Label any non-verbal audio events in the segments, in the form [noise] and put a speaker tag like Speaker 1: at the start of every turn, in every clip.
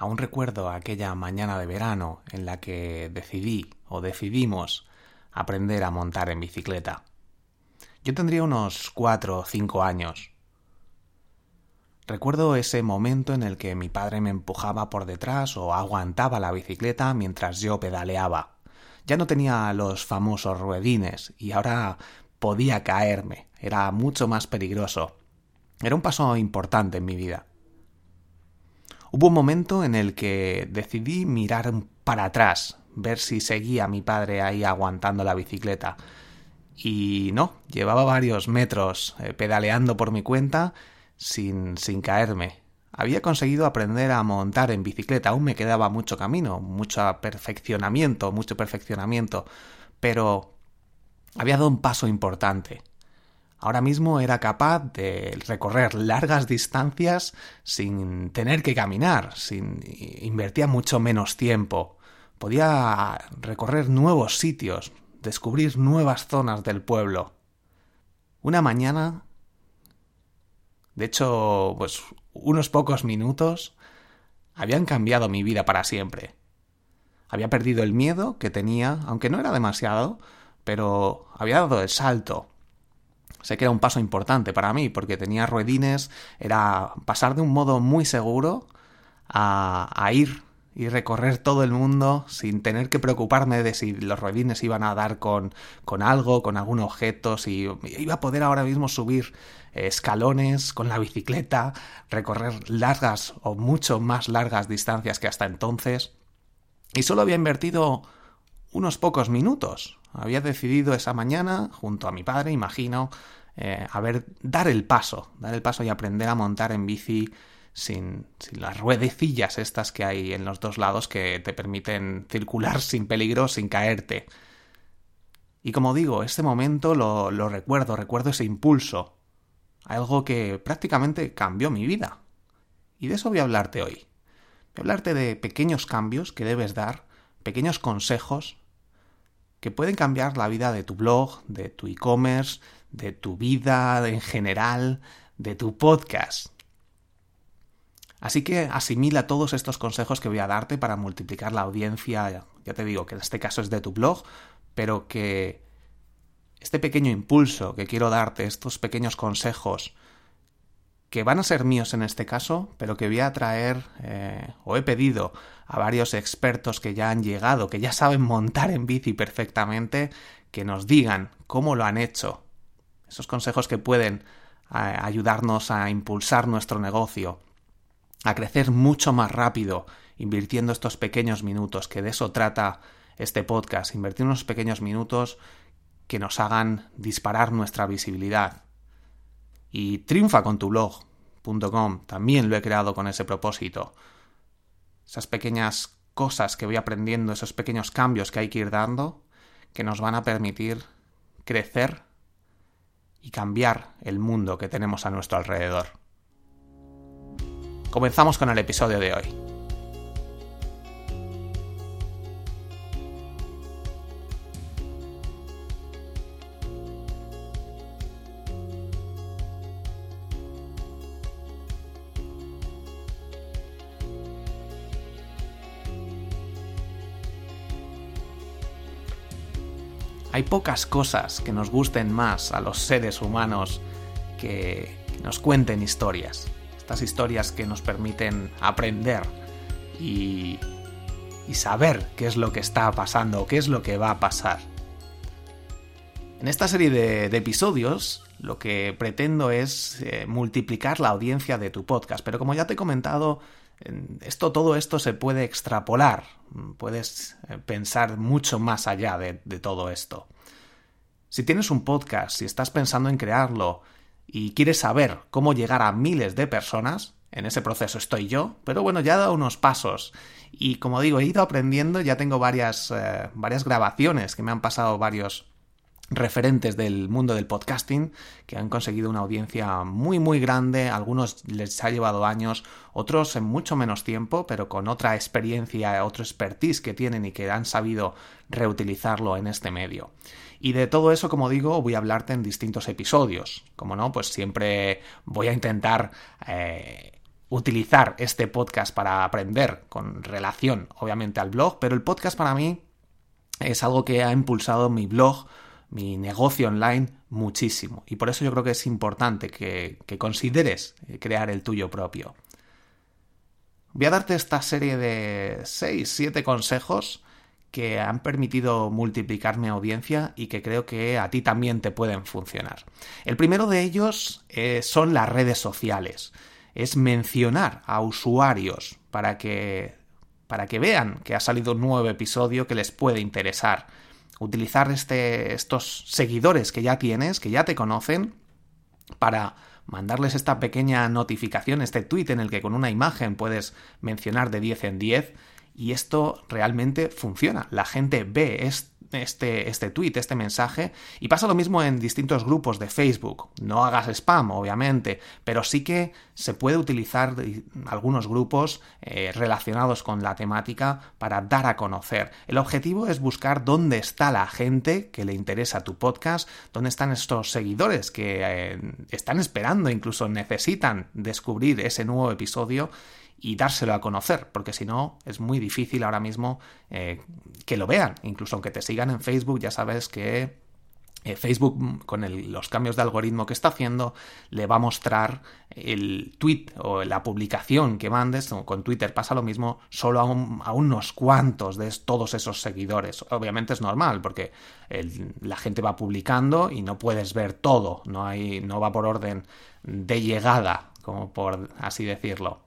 Speaker 1: Aún recuerdo aquella mañana de verano en la que decidí o decidimos aprender a montar en bicicleta. Yo tendría unos cuatro o cinco años. Recuerdo ese momento en el que mi padre me empujaba por detrás o aguantaba la bicicleta mientras yo pedaleaba. Ya no tenía los famosos ruedines y ahora podía caerme. Era mucho más peligroso. Era un paso importante en mi vida. Hubo un momento en el que decidí mirar para atrás, ver si seguía mi padre ahí aguantando la bicicleta. Y no, llevaba varios metros eh, pedaleando por mi cuenta sin, sin caerme. Había conseguido aprender a montar en bicicleta, aún me quedaba mucho camino, mucho perfeccionamiento, mucho perfeccionamiento, pero había dado un paso importante. Ahora mismo era capaz de recorrer largas distancias sin tener que caminar, sin invertía mucho menos tiempo. Podía recorrer nuevos sitios, descubrir nuevas zonas del pueblo. Una mañana, de hecho, pues unos pocos minutos, habían cambiado mi vida para siempre. Había perdido el miedo que tenía, aunque no era demasiado, pero había dado el salto Sé que era un paso importante para mí porque tenía ruedines, era pasar de un modo muy seguro a, ir y recorrer todo el mundo sin tener que preocuparme de si los ruedines iban a dar con, con algo, con algún objeto, si iba a poder ahora mismo subir escalones con la bicicleta, recorrer largas o mucho más largas distancias que hasta entonces. Y solo había invertido unos pocos minutos. Había decidido esa mañana, junto a mi padre, imagino, eh, a ver, dar el paso, dar el paso y aprender a montar en bici sin, sin, las ruedecillas estas que hay en los dos lados que te permiten circular [laughs] sin peligro, sin caerte. Y como digo, este momento lo, lo recuerdo, recuerdo ese impulso, algo que prácticamente cambió mi vida. Y de eso voy a hablarte hoy. Voy a hablarte de pequeños cambios que debes dar, pequeños consejos que pueden cambiar la vida de tu blog, de tu e-commerce, de tu vida en general, de tu podcast. Así que asimila todos estos consejos que voy a darte para multiplicar la audiencia, ya te digo que en este caso es de tu blog, pero que este pequeño impulso que quiero darte, estos pequeños consejos, que van a ser míos en este caso, pero que voy a traer eh, o he pedido a varios expertos que ya han llegado, que ya saben montar en bici perfectamente, que nos digan cómo lo han hecho. Esos consejos que pueden eh, ayudarnos a impulsar nuestro negocio, a crecer mucho más rápido, invirtiendo estos pequeños minutos, que de eso trata este podcast, invertir unos pequeños minutos que nos hagan disparar nuestra visibilidad, y triunfa con tu blog.com. También lo he creado con ese propósito. Esas pequeñas cosas que voy aprendiendo, esos pequeños cambios que hay que ir dando, que nos van a permitir crecer y cambiar el mundo que tenemos a nuestro alrededor. Comenzamos con el episodio de hoy. Hay pocas cosas que nos gusten más a los seres humanos que, nos cuenten historias. Estas historias que nos permiten aprender y, saber qué es lo que está pasando, qué es lo que va a pasar. En esta serie de, episodios lo que pretendo es eh, multiplicar la audiencia de tu podcast, pero como ya te he comentado, esto, todo esto se puede extrapolar, puedes eh, pensar mucho más allá de, todo esto. Si tienes un podcast, si estás pensando en crearlo y quieres saber cómo llegar a miles de personas, en ese proceso estoy yo, pero bueno, ya he dado unos pasos. Y como digo, he ido aprendiendo, ya tengo varias, eh, varias grabaciones que me han pasado varios referentes del mundo del podcasting que han conseguido una audiencia muy muy grande, algunos les ha llevado años, otros en mucho menos tiempo, pero con otra experiencia, otro expertise que tienen y que han sabido reutilizarlo en este medio. Y de todo eso, como digo, voy a hablarte en distintos episodios. Como no, pues siempre voy a intentar eh, utilizar este podcast para aprender con relación, obviamente, al blog, pero el podcast para mí es algo que ha impulsado mi blog, mi negocio online muchísimo. Y por eso yo creo que es importante que, que consideres crear el tuyo propio. Voy a darte esta serie de 6, 7 consejos que han permitido multiplicar mi audiencia y que creo que a ti también te pueden funcionar. El primero de ellos eh, son las redes sociales es mencionar a usuarios para que, para que vean que ha salido un nuevo episodio que les puede interesar. Utilizar este, estos seguidores que ya tienes, que ya te conocen, para mandarles esta pequeña notificación, este tweet en el que con una imagen puedes mencionar de 10 en 10 y esto realmente funciona. La gente ve este, este tweet, este mensaje, y pasa lo mismo en distintos grupos de Facebook. No hagas spam, obviamente, pero sí que se puede utilizar algunos grupos eh, relacionados con la temática para dar a conocer. El objetivo es buscar dónde está la gente que le interesa tu podcast, dónde están estos seguidores que eh, están esperando, incluso necesitan descubrir ese nuevo episodio y dárselo a conocer, porque si no es muy difícil ahora mismo eh, que lo vean. Incluso aunque te sigan en Facebook, ya sabes que eh, Facebook, mm, con los cambios de algoritmo que está haciendo, le va a mostrar el tweet o la publicación que mandes, con Twitter pasa lo mismo, solo a, unos cuantos de todos esos seguidores. Obviamente es normal, porque la gente va publicando y no puedes ver todo, no, hay, no va por orden de llegada, como por así decirlo.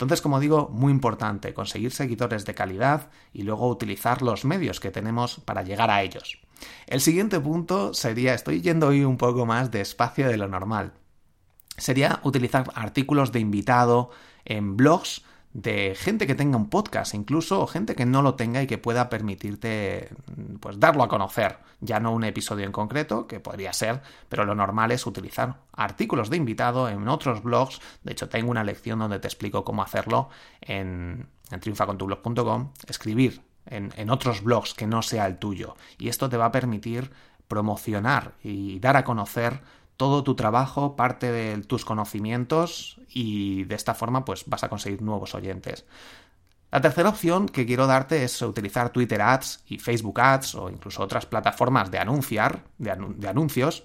Speaker 1: Entonces, como digo, muy importante conseguir seguidores de calidad y luego utilizar los medios que tenemos para llegar a ellos. El siguiente punto sería, estoy yendo hoy un poco más despacio de lo normal, sería utilizar artículos de invitado en blogs de gente que tenga un podcast incluso gente que no lo tenga y que pueda permitirte pues darlo a conocer. Ya no un episodio en concreto que podría ser pero lo normal es utilizar artículos de invitado en otros blogs. De hecho tengo una lección donde te explico cómo hacerlo en, en triunfacontublog.com escribir en, en otros blogs que no sea el tuyo. Y esto te va a permitir promocionar y dar a conocer todo tu trabajo, parte de tus conocimientos y de esta forma pues vas a conseguir nuevos oyentes. La tercera opción que quiero darte es utilizar Twitter Ads y Facebook Ads o incluso otras plataformas de anunciar, de anuncios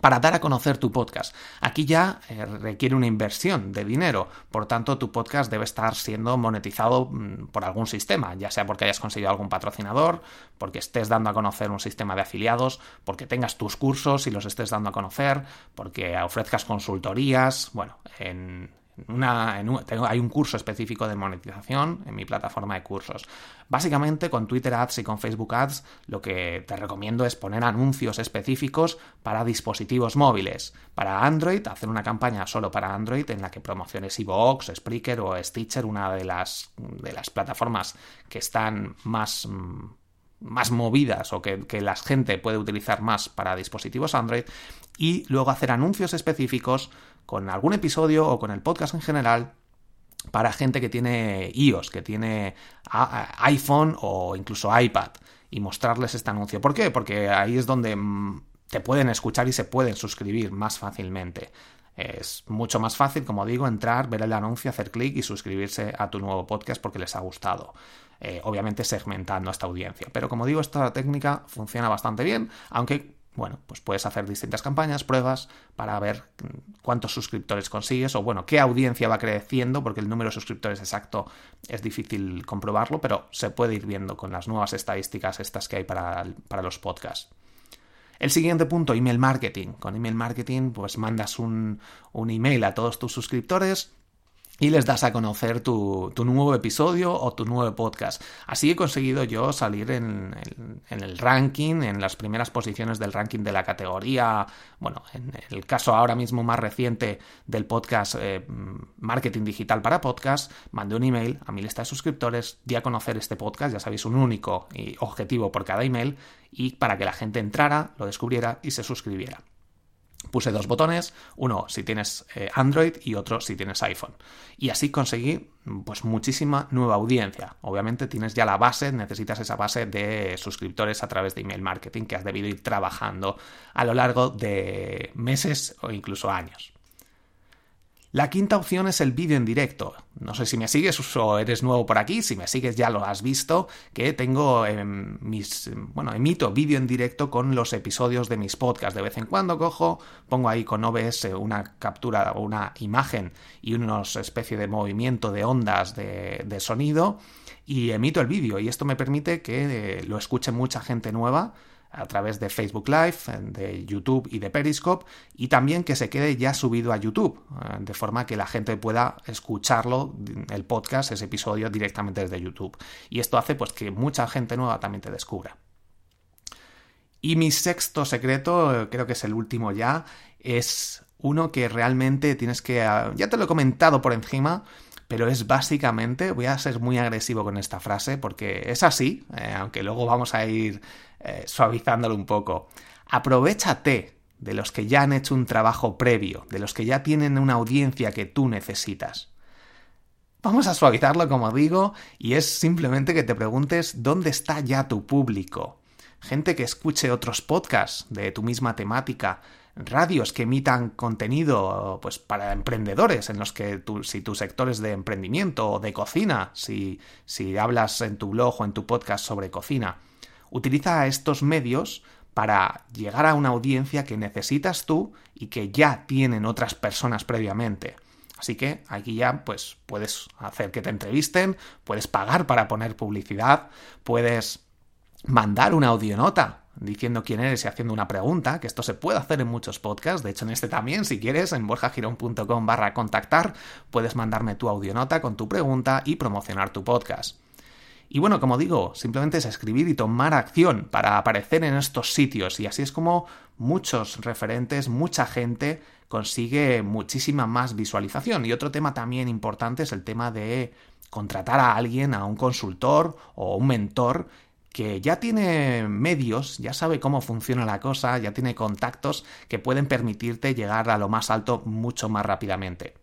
Speaker 1: para dar a conocer tu podcast. Aquí ya eh, requiere una inversión de dinero, por tanto tu podcast debe estar siendo monetizado mm, por algún sistema, ya sea porque hayas conseguido algún patrocinador, porque estés dando a conocer un sistema de afiliados, porque tengas tus cursos y los estés dando a conocer, porque ofrezcas consultorías, bueno, en, hay un curso específico de monetización en mi plataforma de cursos. Básicamente con Twitter Ads y con Facebook Ads lo que te recomiendo es poner anuncios específicos para dispositivos móviles. Para Android, hacer una campaña solo para Android en la que promociones iVoox, Spreaker o Stitcher, una de las, de las plataformas que están más más movidas o que, que la gente puede utilizar más para dispositivos Android y luego hacer anuncios específicos con algún episodio o con el podcast en general para gente que tiene iOS, que tiene iPhone o incluso iPad y mostrarles este anuncio. ¿Por qué? Porque ahí es donde mm, te pueden escuchar y se pueden suscribir más fácilmente. Es mucho más fácil, como digo, entrar, ver el anuncio, hacer clic y suscribirse a tu nuevo podcast porque les ha gustado. Eh, obviamente segmentando a esta audiencia. Pero como digo, esta técnica funciona bastante bien, aunque bueno, pues puedes hacer distintas campañas, pruebas para ver cuántos suscriptores consigues o bueno, qué audiencia va creciendo, porque el número de suscriptores exacto es difícil comprobarlo, pero se puede ir viendo con las nuevas estadísticas estas que hay para, los podcasts. El siguiente punto, email marketing. Con email marketing, pues mandas un, un email a todos tus suscriptores y les das a conocer tu, nuevo episodio o tu nuevo podcast. Así he conseguido yo salir en, el ranking, en las primeras posiciones del ranking de la categoría, bueno, en el caso ahora mismo más reciente del podcast eh, Marketing Digital para Podcast, mandé un email a mi lista de suscriptores, di a conocer este podcast, ya sabéis, un único objetivo por cada email, y para que la gente entrara, lo descubriera y se suscribiera. Puse dos botones, uno si tienes eh, Android y otro si tienes iPhone. Y así conseguí pues muchísima nueva audiencia. Obviamente tienes ya la base, necesitas esa base de suscriptores a través de email marketing que has debido ir trabajando a lo largo de meses o incluso años. La quinta opción es el vídeo en directo. No sé si me sigues o eres nuevo por aquí, si me sigues ya lo has visto, que tengo mis, bueno, emito vídeo en directo con los episodios de mis podcasts. De vez en cuando cojo, pongo ahí con OBS una captura o una imagen y unos especie de movimiento de ondas de, de sonido y emito el vídeo y esto me permite que eh, lo escuche mucha gente nueva a través de Facebook Live, de YouTube y de Periscope, y también que se quede ya subido a YouTube, eh, de forma que la gente pueda escucharlo, el podcast, ese episodio directamente desde YouTube. Y esto hace pues que mucha gente nueva también te descubra. Y mi sexto secreto, creo que es el último ya, es uno que realmente tienes que... Ah, ya te lo he comentado por encima, pero es básicamente, voy a ser muy agresivo con esta frase porque es así, eh, aunque luego vamos a ir eh, suavizándolo un poco. Aprovechate de los que ya han hecho un trabajo previo, de los que ya tienen una audiencia que tú necesitas. Vamos a suavizarlo, como digo, y es simplemente que te preguntes dónde está ya tu público. Gente que escuche otros podcasts de tu misma temática, radios que emitan contenido pues para emprendedores en los que si tu sector es de emprendimiento o de cocina, si, si hablas en tu blog o en tu podcast sobre cocina, utiliza estos medios para llegar a una audiencia que necesitas tú y que ya tienen otras personas previamente. Así que aquí ya pues puedes hacer que te entrevisten, puedes pagar para poner publicidad, puedes mandar una audionota diciendo quién eres y haciendo una pregunta, que esto se puede hacer en muchos podcasts, de hecho en este también, si quieres, en borjagirón.com barra contactar, puedes mandarme tu audionota con tu pregunta y promocionar tu podcast. Y bueno, como digo, simplemente es escribir y tomar acción para aparecer en estos sitios y así es como muchos referentes, mucha gente consigue muchísima más visualización. Y otro tema también importante es el tema de contratar a alguien, a un consultor o un mentor que ya tiene medios, ya sabe cómo funciona la cosa, ya tiene contactos que pueden permitirte llegar a lo más alto mucho más rápidamente.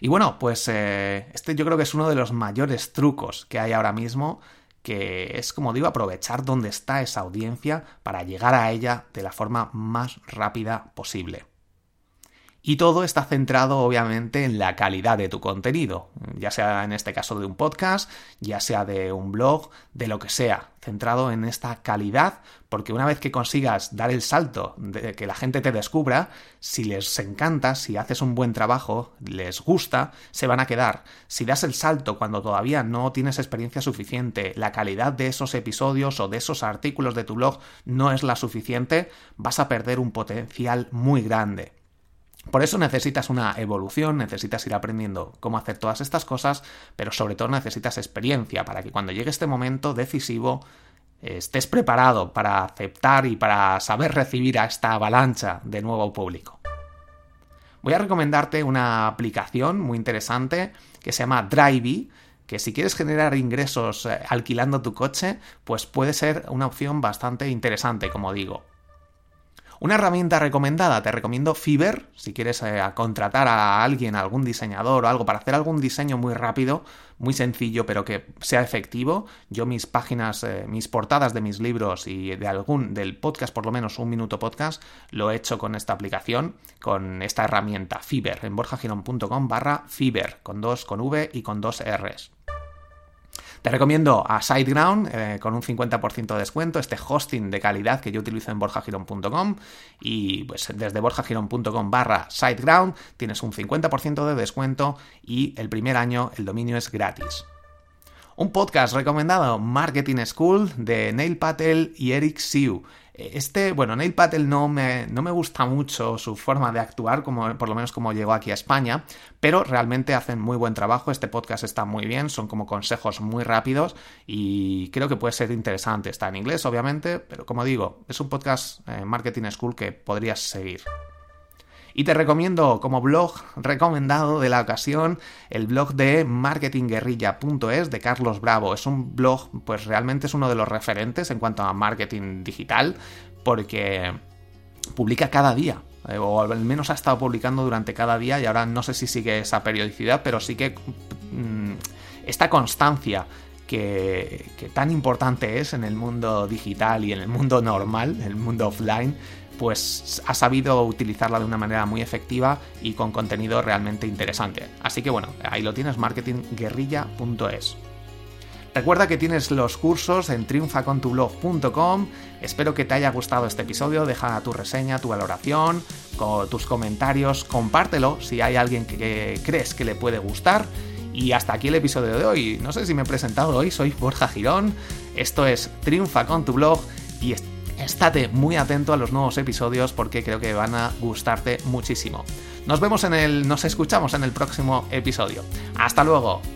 Speaker 1: Y bueno, pues eh, este yo creo que es uno de los mayores trucos que hay ahora mismo, que es, como digo, aprovechar dónde está esa audiencia para llegar a ella de la forma más rápida posible. Y todo está centrado obviamente en la calidad de tu contenido, ya sea en este caso de un podcast, ya sea de un blog, de lo que sea, centrado en esta calidad, porque una vez que consigas dar el salto de que la gente te descubra, si les encanta, si haces un buen trabajo, les gusta, se van a quedar. Si das el salto cuando todavía no tienes experiencia suficiente, la calidad de esos episodios o de esos artículos de tu blog no es la suficiente, vas a perder un potencial muy grande. Por eso necesitas una evolución, necesitas ir aprendiendo cómo hacer todas estas cosas, pero sobre todo necesitas experiencia para que cuando llegue este momento decisivo estés preparado para aceptar y para saber recibir a esta avalancha de nuevo público. Voy a recomendarte una aplicación muy interesante que se llama Drivey, que si quieres generar ingresos eh, alquilando tu coche, pues puede ser una opción bastante interesante, como digo. Una herramienta recomendada, te recomiendo Fiverr, si quieres eh, contratar a alguien, algún diseñador o algo para hacer algún diseño muy rápido, muy sencillo, pero que sea efectivo. Yo mis páginas, eh, mis portadas de mis libros y de algún, del podcast, por lo menos un minuto podcast, lo he hecho con esta aplicación, con esta herramienta, Fiverr, en borjagirón.com barra Fiverr, con dos, con V y con dos Rs. Te recomiendo a SiteGround eh, con un 50% de descuento, este hosting de calidad que yo utilizo en borjagirón.com y pues desde borjagirón.com barra SiteGround tienes un 50% de descuento y el primer año el dominio es gratis. Un podcast recomendado, Marketing School, de Neil Patel y Eric Siu. Este, bueno, Neil Patel no me, no me gusta mucho su forma de actuar, como, por lo menos como llegó aquí a España, pero realmente hacen muy buen trabajo. Este podcast está muy bien, son como consejos muy rápidos y creo que puede ser interesante. Está en inglés, obviamente, pero como digo, es un podcast eh, Marketing School que podrías seguir. Y te recomiendo como blog recomendado de la ocasión el blog de marketingguerrilla.es de Carlos Bravo. Es un blog, pues realmente es uno de los referentes en cuanto a marketing digital, porque publica cada día eh, o al menos ha estado publicando durante cada día y ahora no sé si sigue esa periodicidad, pero sí que mm, esta constancia que, que, tan importante es en el mundo digital y en el mundo normal, en el mundo offline, pues ha sabido utilizarla de una manera muy efectiva y con contenido realmente interesante. Así que bueno, ahí lo tienes, marketingguerrilla.es. Recuerda que tienes los cursos en triunfacontublog.com. Espero que te haya gustado este episodio. Deja tu reseña, tu valoración, tus comentarios, compártelo si hay alguien que crees que le puede gustar. Y hasta aquí el episodio de hoy. No sé si me he presentado hoy, soy Borja Girón. Esto es Triunfa con tu blog y estate muy atento a los nuevos episodios porque creo que van a gustarte muchísimo. Nos vemos en el, nos escuchamos en el próximo episodio. Hasta luego.